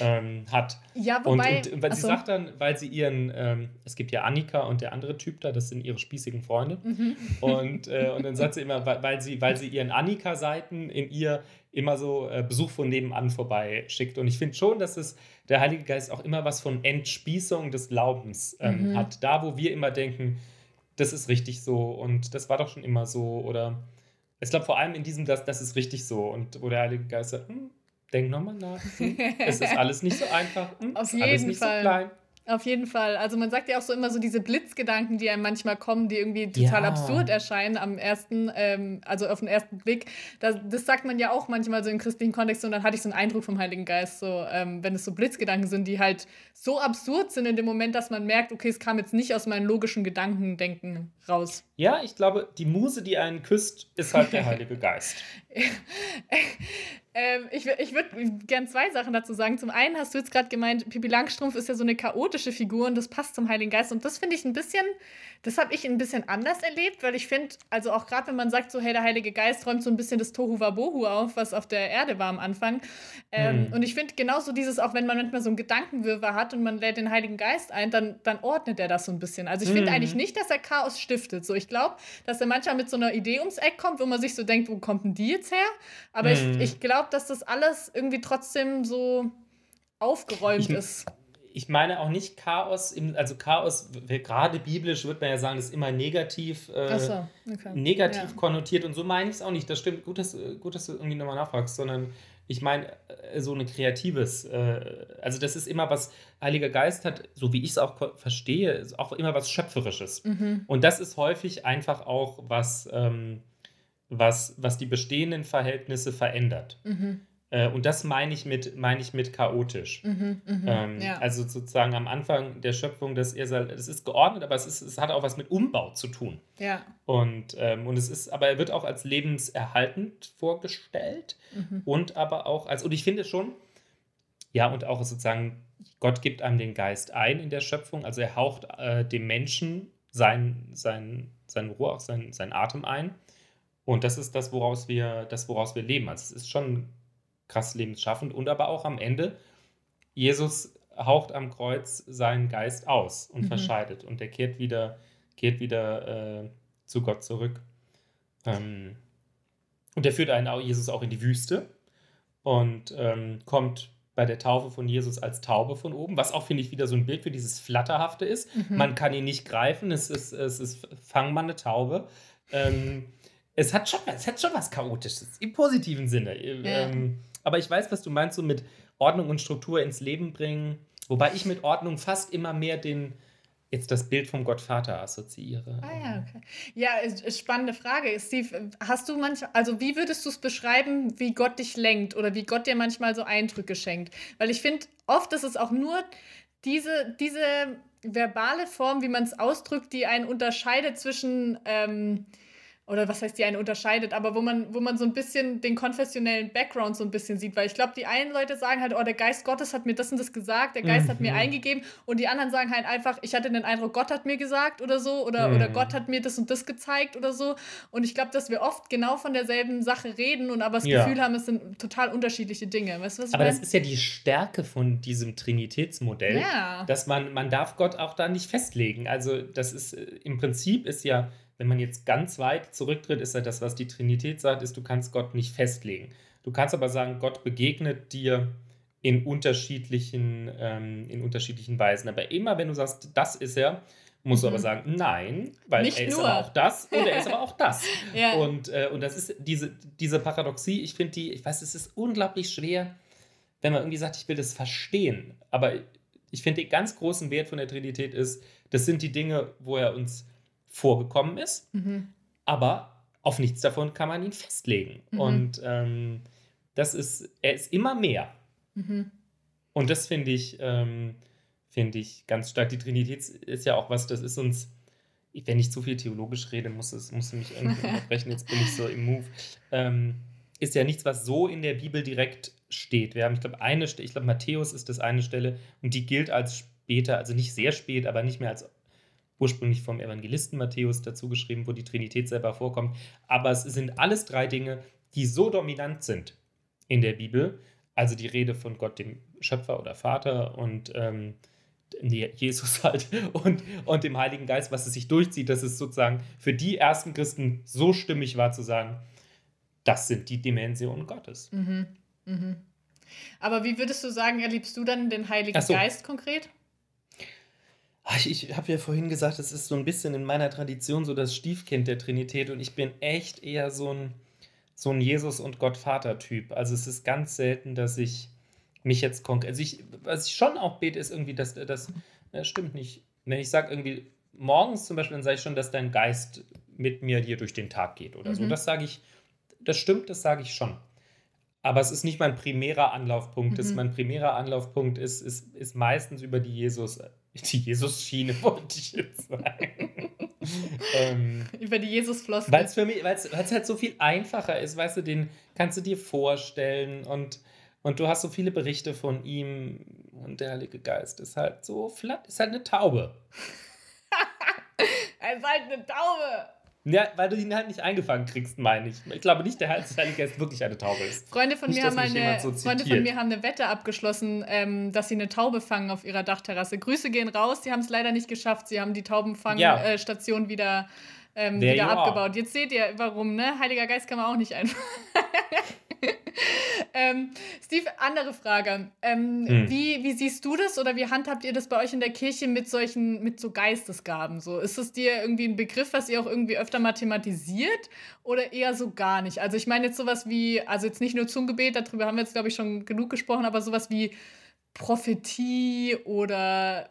ähm, hat. Ja, wobei. Und, und weil sie sagt dann, weil sie ihren, ähm, es gibt ja Annika und der andere Typ da, das sind ihre spießigen Freunde. Mhm. Und, äh, und dann sagt sie immer, weil, sie, weil sie ihren Annika-Seiten in ihr immer so äh, Besuch von nebenan vorbei schickt. Und ich finde schon, dass es der Heilige Geist auch immer was von Entspießung des Glaubens ähm, mhm. hat. Da, wo wir immer denken, das ist richtig so und das war doch schon immer so. Oder ich glaube vor allem in diesem, das, das ist richtig so. Und wo der Heilige Geist sagt, hm, denk nochmal nach. es ist alles nicht so einfach. Hm? Auf jeden Fall. So auf jeden Fall. Also man sagt ja auch so immer so diese Blitzgedanken, die einem manchmal kommen, die irgendwie total ja. absurd erscheinen am ersten, ähm, also auf den ersten Blick. Das, das, sagt man ja auch manchmal so im christlichen Kontext und dann hatte ich so einen Eindruck vom Heiligen Geist, so ähm, wenn es so Blitzgedanken sind, die halt so absurd sind in dem Moment, dass man merkt, okay, es kam jetzt nicht aus meinen logischen Gedankendenken raus. Ja, ich glaube, die Muse, die einen küsst, ist halt der Heilige Geist. Ähm, ich ich würde gern zwei Sachen dazu sagen. Zum einen hast du jetzt gerade gemeint, Pippi Langstrumpf ist ja so eine chaotische Figur und das passt zum Heiligen Geist. Und das finde ich ein bisschen, das habe ich ein bisschen anders erlebt, weil ich finde, also auch gerade wenn man sagt, so, hey, der Heilige Geist räumt so ein bisschen das Tohu Wabohu auf, was auf der Erde war am Anfang. Ähm, hm. Und ich finde genauso dieses, auch wenn man manchmal so einen Gedankenwirrwarr hat und man lädt den Heiligen Geist ein, dann, dann ordnet er das so ein bisschen. Also ich finde hm. eigentlich nicht, dass er Chaos stiftet. So, ich glaube, dass er manchmal mit so einer Idee ums Eck kommt, wo man sich so denkt, wo kommt denn die jetzt her? Aber hm. ich, ich glaube, glaube, dass das alles irgendwie trotzdem so aufgeräumt ich, ist. Ich meine auch nicht Chaos, im, also Chaos, gerade biblisch würde man ja sagen, ist immer negativ, äh, so, okay. negativ ja. konnotiert und so meine ich es auch nicht. Das stimmt, gut, dass, gut, dass du irgendwie nochmal nachfragst, sondern ich meine äh, so ein kreatives, äh, also das ist immer was, Heiliger Geist hat, so wie ich es auch verstehe, auch immer was Schöpferisches. Mhm. Und das ist häufig einfach auch was, ähm, was, was die bestehenden Verhältnisse verändert. Mhm. Äh, und das meine ich mit, meine ich mit chaotisch. Mhm, mh, ähm, ja. Also sozusagen am Anfang der Schöpfung, das, das ist geordnet, aber es, ist, es hat auch was mit Umbau zu tun. Ja. Und, ähm, und es ist, aber er wird auch als lebenserhaltend vorgestellt mhm. und aber auch als, und ich finde schon, ja, und auch sozusagen, Gott gibt einem den Geist ein in der Schöpfung, also er haucht äh, dem Menschen sein, sein, sein Ruhe, sein, sein Atem ein. Und das ist das, woraus wir, das, woraus wir leben. Also es ist schon krass lebensschaffend und aber auch am Ende, Jesus haucht am Kreuz seinen Geist aus und mhm. verscheidet und er kehrt wieder, kehrt wieder äh, zu Gott zurück. Ähm, und er führt einen Jesus auch in die Wüste und ähm, kommt bei der Taufe von Jesus als Taube von oben, was auch, finde ich, wieder so ein Bild für dieses Flatterhafte ist. Mhm. Man kann ihn nicht greifen, es ist, es ist fang mal eine Taube. Ähm, es, hat schon, es hat schon was Chaotisches, im positiven Sinne. Ja. Ähm, aber ich weiß, was du meinst, so mit Ordnung und Struktur ins Leben bringen. Wobei ich mit Ordnung fast immer mehr den, jetzt das Bild vom Gottvater assoziiere. Ah ja, okay. Ja, spannende Frage. Steve, hast du manchmal, also wie würdest du es beschreiben, wie Gott dich lenkt oder wie Gott dir manchmal so Eindrücke schenkt? Weil ich finde, oft ist es auch nur diese, diese verbale Form, wie man es ausdrückt, die einen unterscheidet zwischen ähm, oder was heißt die einen unterscheidet, aber wo man, wo man so ein bisschen den konfessionellen Background so ein bisschen sieht, weil ich glaube, die einen Leute sagen halt, oh, der Geist Gottes hat mir das und das gesagt, der Geist mhm. hat mir mhm. eingegeben und die anderen sagen halt einfach, ich hatte den Eindruck, Gott hat mir gesagt oder so oder, mhm. oder Gott hat mir das und das gezeigt oder so und ich glaube, dass wir oft genau von derselben Sache reden und aber das ja. Gefühl haben, es sind total unterschiedliche Dinge. Weißt du, was aber das ist ja die Stärke von diesem Trinitätsmodell, ja. dass man, man darf Gott auch da nicht festlegen. Also das ist, äh, im Prinzip ist ja wenn man jetzt ganz weit zurücktritt, ist ja das, was die Trinität sagt, ist, du kannst Gott nicht festlegen. Du kannst aber sagen, Gott begegnet dir in unterschiedlichen, ähm, in unterschiedlichen Weisen. Aber immer, wenn du sagst, das ist er, musst mhm. du aber mhm. sagen, nein, weil Nicht er ist nur. aber auch das und er ist aber auch das. ja. und, äh, und das ist diese, diese Paradoxie, ich finde die, ich weiß, es ist unglaublich schwer, wenn man irgendwie sagt, ich will das verstehen. Aber ich finde, den ganz großen Wert von der Trinität ist, das sind die Dinge, wo er uns vorgekommen ist, mhm. aber auf nichts davon kann man ihn festlegen. Mhm. Und ähm, das ist, er ist immer mehr. Mhm. Und das finde ich, ähm, finde ich ganz stark. Die Trinität ist ja auch was, das ist uns, wenn ich zu viel theologisch rede, muss es muss mich irgendwie unterbrechen, jetzt bin ich so im Move. Ähm, ist ja nichts, was so in der Bibel direkt steht. Wir haben, ich glaube, eine, ich glaube, Matthäus ist das eine Stelle und die gilt als später, also nicht sehr spät, aber nicht mehr als ursprünglich vom Evangelisten Matthäus dazu geschrieben, wo die Trinität selber vorkommt. Aber es sind alles drei Dinge, die so dominant sind in der Bibel. Also die Rede von Gott, dem Schöpfer oder Vater und ähm, Jesus halt und, und dem Heiligen Geist, was es sich durchzieht, dass es sozusagen für die ersten Christen so stimmig war zu sagen, das sind die Dimensionen Gottes. Mhm. Mhm. Aber wie würdest du sagen, erlebst du dann den Heiligen so. Geist konkret? Ah, ich, ich habe ja vorhin gesagt, es ist so ein bisschen in meiner Tradition so das Stiefkind der Trinität und ich bin echt eher so ein, so ein Jesus- und Gottvater-Typ. Also es ist ganz selten, dass ich mich jetzt konkret. Also ich, was ich schon auch bete, ist irgendwie, dass das. Das stimmt nicht. Wenn ich sage irgendwie morgens zum Beispiel, dann sage ich schon, dass dein Geist mit mir hier durch den Tag geht oder mhm. so. Das sage ich, das stimmt, das sage ich schon. Aber es ist nicht mein primärer Anlaufpunkt. Mhm. Das, mein primärer Anlaufpunkt ist, ist, ist meistens über die Jesus, die Jesus-Schiene, wollte ich jetzt sagen. ähm, Über die Jesus-Flossen. Weil es für mich, weil es halt so viel einfacher ist, weißt du, den kannst du dir vorstellen und, und du hast so viele Berichte von ihm und der Heilige Geist ist halt so flatt, ist halt eine Taube. er ist halt eine Taube. Ja, weil du ihn halt nicht eingefangen kriegst, meine ich. Ich glaube nicht, der Heilige Geist wirklich eine Taube ist. Freunde von, nicht, mir, haben eine, so Freunde von mir haben eine Wette abgeschlossen, ähm, dass sie eine Taube fangen auf ihrer Dachterrasse. Grüße gehen raus, sie haben es leider nicht geschafft. Sie haben die Taubenfangstation ja. äh, wieder, ähm, wieder abgebaut. Jetzt seht ihr, warum, ne? Heiliger Geist kann man auch nicht einfangen. ähm, Steve, andere Frage. Ähm, hm. wie, wie siehst du das oder wie handhabt ihr das bei euch in der Kirche mit solchen, mit so Geistesgaben? So, ist es dir irgendwie ein Begriff, was ihr auch irgendwie öfter mal thematisiert oder eher so gar nicht? Also ich meine jetzt sowas wie, also jetzt nicht nur Zungengebet, darüber haben wir jetzt, glaube ich, schon genug gesprochen, aber sowas wie Prophetie oder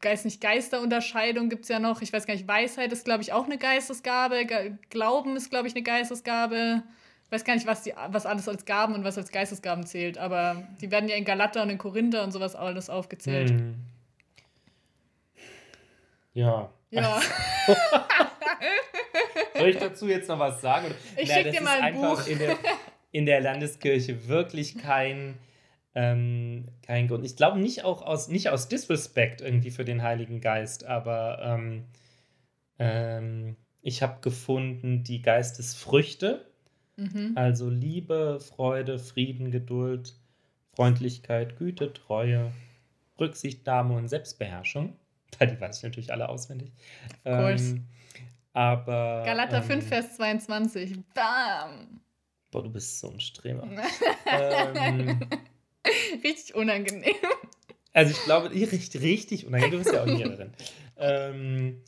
Geist nicht Geisterunterscheidung gibt es ja noch. Ich weiß gar nicht, Weisheit ist, glaube ich, auch eine Geistesgabe. Glauben ist, glaube ich, eine Geistesgabe. Ich weiß gar nicht, was, die, was alles als Gaben und was als Geistesgaben zählt, aber die werden ja in Galater und in Korinther und sowas alles aufgezählt. Hm. Ja. Ja. Soll ich dazu jetzt noch was sagen? Ich schicke dir mal ein Buch. In der, in der Landeskirche wirklich kein, ähm, kein Grund. Ich glaube nicht auch aus, nicht aus Disrespect irgendwie für den Heiligen Geist, aber ähm, ähm, ich habe gefunden, die Geistesfrüchte Mhm. Also Liebe, Freude, Frieden, Geduld, Freundlichkeit, Güte, Treue, Rücksichtnahme und Selbstbeherrschung. Die weiß ich natürlich alle auswendig. Of course. Ähm, aber. Galater ähm, 5, Vers 22. Bam! Boah, du bist so ein Streber. ähm, richtig unangenehm. Also ich glaube, richtig, richtig unangenehm. Du bist ja auch Lehrerin. ähm,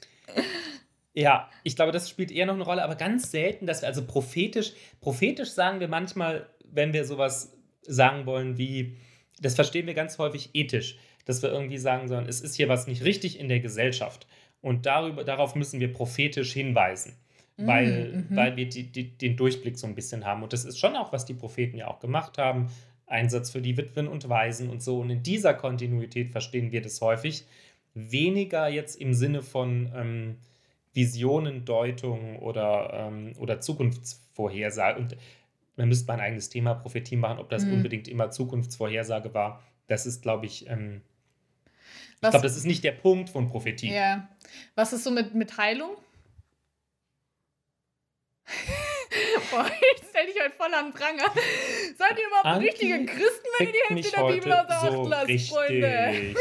ja, ich glaube, das spielt eher noch eine Rolle, aber ganz selten, dass wir, also prophetisch, prophetisch sagen wir manchmal, wenn wir sowas sagen wollen wie, das verstehen wir ganz häufig ethisch, dass wir irgendwie sagen sollen, es ist hier was nicht richtig in der Gesellschaft. Und darüber, darauf müssen wir prophetisch hinweisen, mm, weil, mhm. weil wir die, die, den Durchblick so ein bisschen haben. Und das ist schon auch, was die Propheten ja auch gemacht haben. Einsatz für die Witwen und Waisen und so. Und in dieser Kontinuität verstehen wir das häufig. Weniger jetzt im Sinne von ähm, Visionendeutung oder, ähm, oder Zukunftsvorhersage. Und man müsste mal ein eigenes Thema Prophetie machen, ob das mhm. unbedingt immer Zukunftsvorhersage war. Das ist, glaube ich, ähm, ich glaube, das ist nicht der Punkt von Prophetie. Ja. Was ist so mit, mit Heilung? Boah, ich stell dich heute voll an Pranger. Seid ihr überhaupt Anti richtige Christen, wenn ihr die Hälfte der Bibel aus so lasst, richtig. Freunde?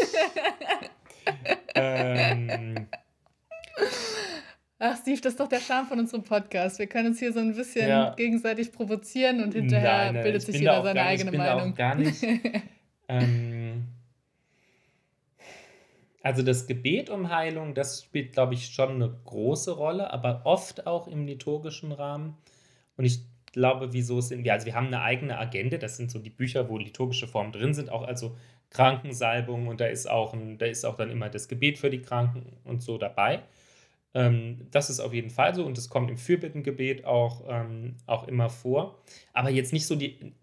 ähm. Ach, Steve, das ist doch der Charme von unserem Podcast. Wir können uns hier so ein bisschen ja. gegenseitig provozieren und hinterher nein, nein, bildet sich jeder seine eigene Meinung. Gar nicht. ähm, also das Gebet um Heilung, das spielt, glaube ich, schon eine große Rolle, aber oft auch im liturgischen Rahmen. Und ich glaube, wieso sind wir, also wir haben eine eigene Agenda, das sind so die Bücher, wo liturgische Formen drin sind, auch also Krankensalbung und da ist auch ein, da ist auch dann immer das Gebet für die Kranken und so dabei. Ähm, das ist auf jeden Fall so und das kommt im Fürbittengebet auch, ähm, auch immer vor. Aber jetzt nicht so die,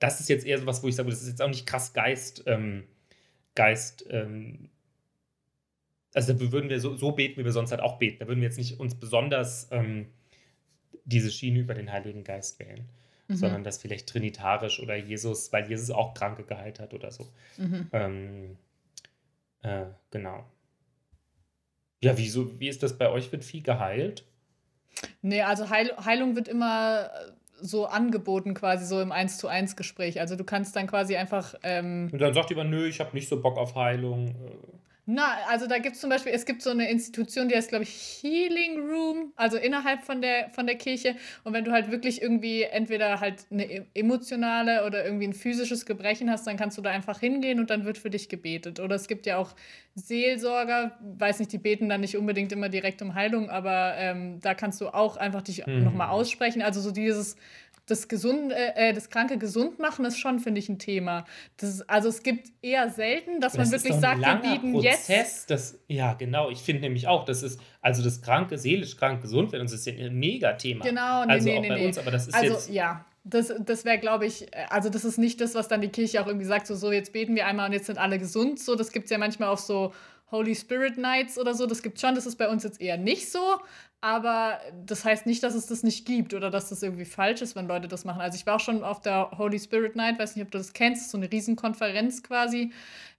das ist jetzt eher so was, wo ich sage, das ist jetzt auch nicht krass Geist, ähm, Geist, ähm, also da würden wir so, so, beten, wie wir sonst halt auch beten. Da würden wir jetzt nicht uns besonders ähm, diese Schiene über den Heiligen Geist wählen, mhm. sondern das vielleicht trinitarisch oder Jesus, weil Jesus auch Kranke geheilt hat oder so. Mhm. Ähm, äh, genau. Ja, wieso, wie ist das bei euch? Wird viel geheilt? Nee, also Heil, Heilung wird immer äh, so angeboten, quasi so im 1 zu 1 Gespräch. Also du kannst dann quasi einfach. Ähm Und dann sagt jemand, nö, ich habe nicht so Bock auf Heilung. Na, also da gibt es zum Beispiel, es gibt so eine Institution, die heißt, glaube ich, Healing Room, also innerhalb von der, von der Kirche. Und wenn du halt wirklich irgendwie entweder halt eine e-, emotionale oder irgendwie ein physisches Gebrechen hast, dann kannst du da einfach hingehen und dann wird für dich gebetet. Oder es gibt ja auch Seelsorger, weiß nicht, die beten dann nicht unbedingt immer direkt um Heilung, aber ähm, da kannst du auch einfach dich mhm. nochmal aussprechen. Also so dieses das Gesunde, äh, das Kranke gesund machen ist schon, finde ich, ein Thema. Das also es gibt eher selten, dass das man wirklich sagt, wir bieten Prozess, jetzt. Das, ja, genau. Ich finde nämlich auch, das ist, also das Kranke, seelisch krank, gesund werden, das ist ja ein Mega-Thema. Genau, nee, also nee, auch nee, bei nee. uns, aber das ist also, jetzt. Ja. Das, das wäre, glaube ich, äh, also das ist nicht das, was dann die Kirche auch irgendwie sagt, so, so jetzt beten wir einmal und jetzt sind alle gesund. So, das gibt es ja manchmal auch so Holy Spirit Nights oder so. Das gibt schon, das ist bei uns jetzt eher nicht so. Aber das heißt nicht, dass es das nicht gibt oder dass das irgendwie falsch ist, wenn Leute das machen. Also ich war auch schon auf der Holy Spirit Night, weiß nicht, ob du das kennst, so eine Riesenkonferenz quasi.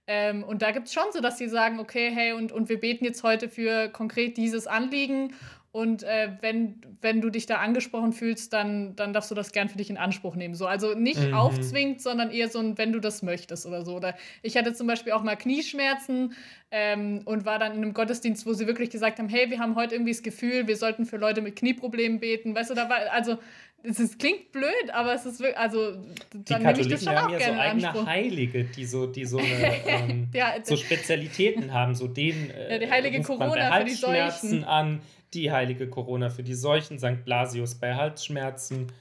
Ähm, und da gibt es schon so, dass sie sagen, okay, hey, und, und wir beten jetzt heute für konkret dieses Anliegen und äh, wenn, wenn du dich da angesprochen fühlst, dann, dann darfst du das gern für dich in Anspruch nehmen. So, also nicht mhm. aufzwingt, sondern eher so ein, wenn du das möchtest oder so. Oder ich hatte zum Beispiel auch mal Knieschmerzen ähm, und war dann in einem Gottesdienst, wo sie wirklich gesagt haben, hey, wir haben heute irgendwie das Gefühl, wir sollten für Leute mit Knieproblemen beten. Weißt du, da war, also es ist, klingt blöd, aber es ist wirklich, also dann nehme ich das schon haben auch ja so eigene Anspruch. Heilige, die so, die so, eine, ähm, ja, so Spezialitäten haben, so den äh, ja, die heilige Corona für die Seuchen an die heilige Corona für die Seuchen, St. Blasius bei Halsschmerzen.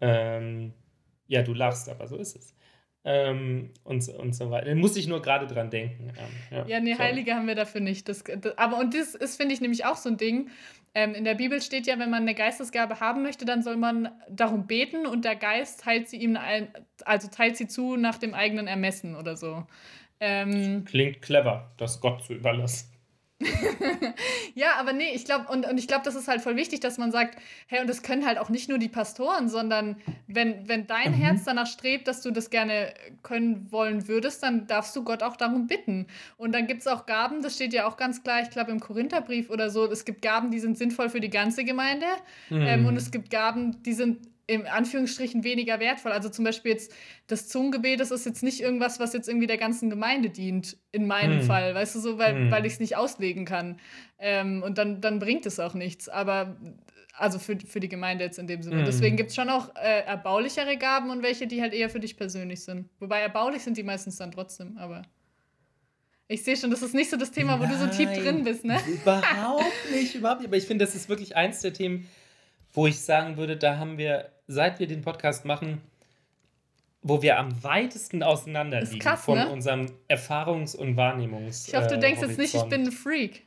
Ähm, ja, du lachst, aber so ist es. Ähm, und, und so weiter. Da muss ich nur gerade dran denken. Ähm, ja, ja, nee, Heilige haben wir dafür nicht. Das, das aber und das ist, finde ich, nämlich auch so ein Ding. Ähm, in der Bibel steht ja, wenn man eine Geistesgabe haben möchte, dann soll man darum beten und der Geist teilt sie ihm, ein, also teilt sie zu nach dem eigenen Ermessen oder so. Ähm, Klingt clever, das Gott zu überlassen. ja, aber nee, ich glaube, und, und ich glaube, das ist halt voll wichtig, dass man sagt, hey, und das können halt auch nicht nur die Pastoren, sondern wenn, wenn dein mhm. Herz danach strebt, dass du das gerne können wollen würdest, dann darfst du Gott auch darum bitten. Und dann gibt es auch Gaben, das steht ja auch ganz klar, ich glaube im Korintherbrief oder so, es gibt Gaben, die sind sinnvoll für die ganze Gemeinde. Mhm. Ähm, und es gibt Gaben, die sind im Anführungsstrichen weniger wertvoll. Also zum Beispiel jetzt das Zungengebet, das ist jetzt nicht irgendwas, was jetzt irgendwie der ganzen Gemeinde dient, in meinem Hm. Fall, weißt du so, weil, Hm. weil ich es nicht auslegen kann. Ähm, und dann, dann bringt es auch nichts. Aber also für, für die Gemeinde jetzt in dem Sinne. Hm. Deswegen gibt es schon auch äh, erbaulichere Gaben und welche, die halt eher für dich persönlich sind. Wobei erbaulich sind die meistens dann trotzdem, aber. Ich sehe schon, das ist nicht so das Thema, wo du so tief Nein, drin bist, ne? Überhaupt nicht, überhaupt nicht. Aber ich finde, das ist wirklich eins der Themen, wo ich sagen würde, da haben wir, seit wir den Podcast machen, wo wir am weitesten auseinander liegen krass, von ne? unserem Erfahrungs- und Wahrnehmungs. Ich hoffe, du äh, denkst jetzt nicht, ich Horizont. bin ein Freak.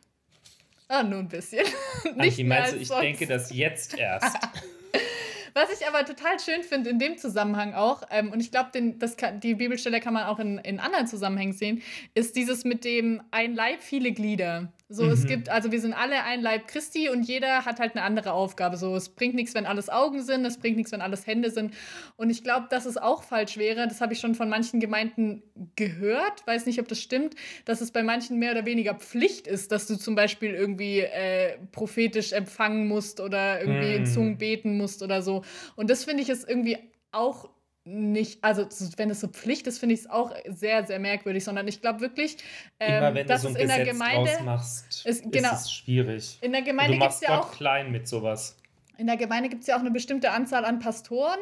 Ah, nur ein bisschen. Anki, nicht mehr meinst du, ich sonst. denke das jetzt erst? Was ich aber total schön finde in dem Zusammenhang auch, ähm, und ich glaube, die Bibelstelle kann man auch in, in anderen Zusammenhängen sehen, ist dieses mit dem ein Leib, viele Glieder. So, es Mhm. gibt, also wir sind alle ein Leib Christi und jeder hat halt eine andere Aufgabe. So, es bringt nichts, wenn alles Augen sind, es bringt nichts, wenn alles Hände sind. Und ich glaube, dass es auch falsch wäre, das habe ich schon von manchen Gemeinden gehört, weiß nicht, ob das stimmt, dass es bei manchen mehr oder weniger Pflicht ist, dass du zum Beispiel irgendwie äh, prophetisch empfangen musst oder irgendwie in Mm. Zungen beten musst oder so. Und das finde ich ist irgendwie auch nicht, also so- wenn es so Pflicht ist, finde ich es auch sehr, sehr merkwürdig, sondern ich glaube wirklich, ähm, Immer wenn du dass so ein es in der Gesetz Gemeinde, draus machst, ist- ist, genau. es schwierig. in der Gemeinde du gibt es ja Gott auch, klein mit sowas. in der Gemeinde gibt es ja auch eine bestimmte Anzahl an Pastoren.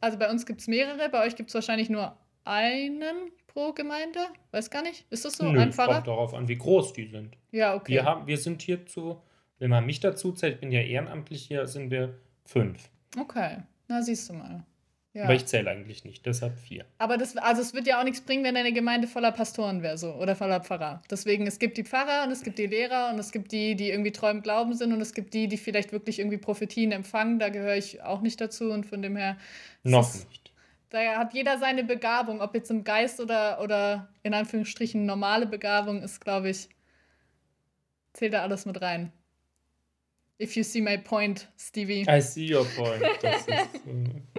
Also bei uns gibt es mehrere, bei euch gibt es wahrscheinlich nur einen pro Gemeinde. Weiß gar nicht. Ist das so? Nö, ein Pfarrer? kommt darauf an, wie groß die sind. Ja, okay. Wir, haben, wir sind hier zu, wenn man mich dazu zählt, ich bin ja ehrenamtlich hier, sind wir fünf. Okay. Na, siehst du mal. Ja. Aber ich zähle eigentlich nicht, deshalb vier. Aber das, also es wird ja auch nichts bringen, wenn eine Gemeinde voller Pastoren wäre, so oder voller Pfarrer. Deswegen, es gibt die Pfarrer und es gibt die Lehrer und es gibt die, die irgendwie treu im Glauben sind und es gibt die, die vielleicht wirklich irgendwie Prophetien empfangen. Da gehöre ich auch nicht dazu und von dem her. Noch ist- nicht. Da hat jeder seine Begabung, ob jetzt im Geist oder, oder in Anführungsstrichen normale Begabung ist, glaube ich, zählt da alles mit rein. If you see my point, Stevie. I see your point. Das ist, äh,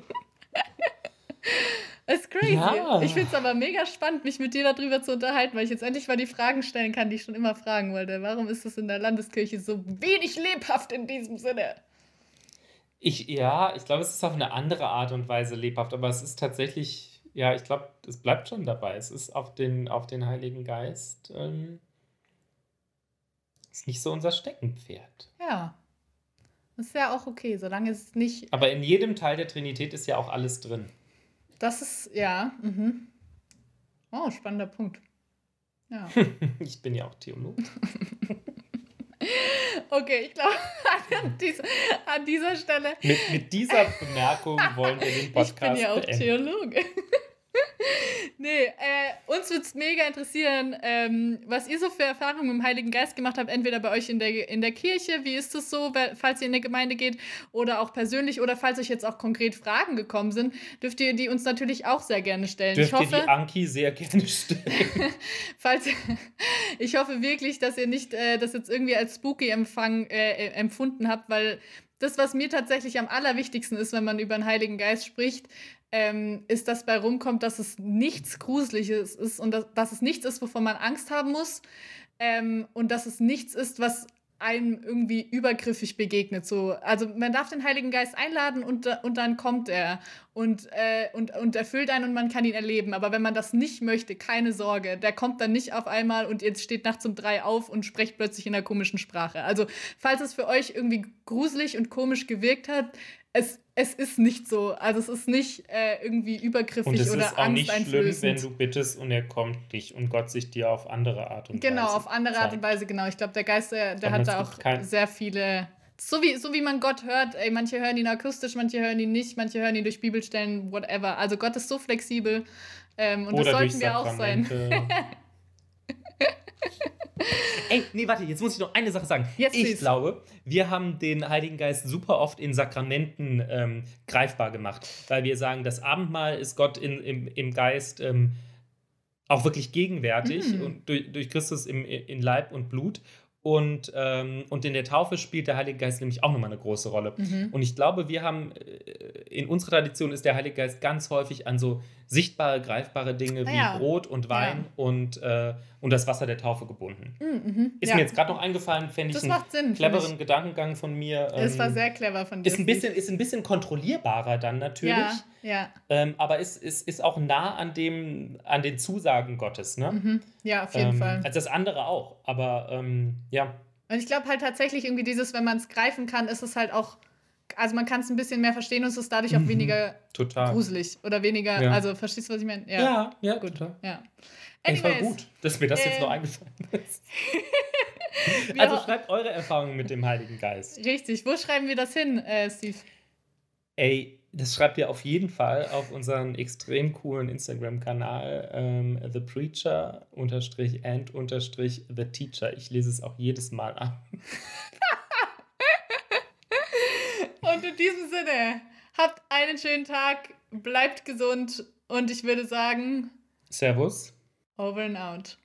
Das ist crazy. Ja. Ich finde es aber mega spannend, mich mit dir darüber zu unterhalten, weil ich jetzt endlich mal die Fragen stellen kann, die ich schon immer fragen wollte. Warum ist es in der Landeskirche so wenig lebhaft in diesem Sinne? ich, ja, ich glaube, es ist auf eine andere Art und Weise lebhaft, aber es ist tatsächlich, ja, ich glaube, es bleibt schon dabei. Es ist auf den, auf den Heiligen Geist, ähm, ist nicht so unser Steckenpferd. Ja. Das ist ja auch okay, solange es nicht. Aber in jedem Teil der Trinität ist ja auch alles drin. Das ist, ja. Mhm. Oh, spannender Punkt. Ja. Ich bin ja auch Theologe. Okay, ich glaube, an, dieser- an dieser Stelle. Mit, mit dieser Bemerkung wollen wir den Podcast Ich bin ja auch beenden. Theologe. Nee, äh, uns würde es mega interessieren, ähm, was ihr so für Erfahrungen mit dem Heiligen Geist gemacht habt, entweder bei euch in der, in der Kirche, wie ist das so, falls ihr in der Gemeinde geht, oder auch persönlich, oder falls euch jetzt auch konkret Fragen gekommen sind, dürft ihr die uns natürlich auch sehr gerne stellen. Dürft ich ihr hoffe, die Anki sehr gerne stellen. falls ich hoffe wirklich, dass ihr nicht äh, das jetzt irgendwie als spooky Empfang äh, empfunden habt, weil das, was mir tatsächlich am allerwichtigsten ist, wenn man über den Heiligen Geist spricht, ähm, ist, dass bei rumkommt, dass es nichts Gruseliges ist und dass, dass es nichts ist, wovon man Angst haben muss ähm, und dass es nichts ist, was einem irgendwie übergriffig begegnet. So, also man darf den Heiligen Geist einladen und, und dann kommt er und, äh, und, und erfüllt einen und man kann ihn erleben. Aber wenn man das nicht möchte, keine Sorge, der kommt dann nicht auf einmal und ihr steht nachts um drei auf und sprecht plötzlich in einer komischen Sprache. Also falls es für euch irgendwie gruselig und komisch gewirkt hat, es, es ist nicht so. Also es ist nicht äh, irgendwie übergriffig Und es oder ist auch nicht schlimm, wenn du bittest und er kommt nicht und Gott sich dir auf andere Art und Genau, Weise auf andere Art und zeigt. Weise, genau. Ich glaube, der Geist, der, der hat da auch sehr viele. So wie, so wie man Gott hört, ey, manche hören ihn akustisch, manche hören ihn nicht, manche hören ihn durch Bibelstellen, whatever. Also Gott ist so flexibel ähm, und Oder das sollten wir auch sein. Ey, nee, warte, jetzt muss ich noch eine Sache sagen. Yes, ich please. glaube, wir haben den Heiligen Geist super oft in Sakramenten ähm, greifbar gemacht, weil wir sagen, das Abendmahl ist Gott in, im, im Geist ähm, auch wirklich gegenwärtig Mm. und durch, durch Christus im, in Leib und Blut. Und, ähm, und in der Taufe spielt der Heilige Geist nämlich auch nochmal eine große Rolle. Mhm. Und ich glaube, wir haben, äh, in unserer Tradition ist der Heilige Geist ganz häufig an so sichtbare, greifbare Dinge Ah wie ja. Brot und Wein und, äh, und das Wasser der Taufe gebunden. Mm, mhm. Ist ja. mir jetzt gerade noch eingefallen, fände ich Das einen macht Sinn. cleveren ich. Gedankengang von mir. Es war ähm, sehr clever von dir. ist ein, bisschen, ist ein bisschen kontrollierbarer dann natürlich, Ja, ja. ähm, aber ist, ist, ist auch nah an, dem, an den Zusagen Gottes. Ne? Mhm. Ja, auf jeden ähm, Fall. Als das andere auch. Aber ähm, ja, Und ich glaube halt tatsächlich irgendwie dieses, wenn man es greifen kann, ist es halt auch, also man kann es ein bisschen mehr verstehen und es ist dadurch auch Mhm. weniger total. gruselig oder weniger, Ja. also verstehst du, was ich meine? Ja. Ja, ja, Gut. total. ja. Es war Anyways, gut, dass mir das jetzt ähm, noch eingefallen ist. Also schreibt eure Erfahrungen mit dem Heiligen Geist. Richtig, wo schreiben wir das hin, äh, Steve? Ey, das schreibt ihr auf jeden Fall auf unseren extrem coolen Instagram-Kanal ähm, The Preacher unterstrich and unterstrich The Teacher. Ich lese es auch jedes Mal an. Und in diesem Sinne, habt einen schönen Tag, bleibt gesund und ich würde sagen, Servus. Over and out.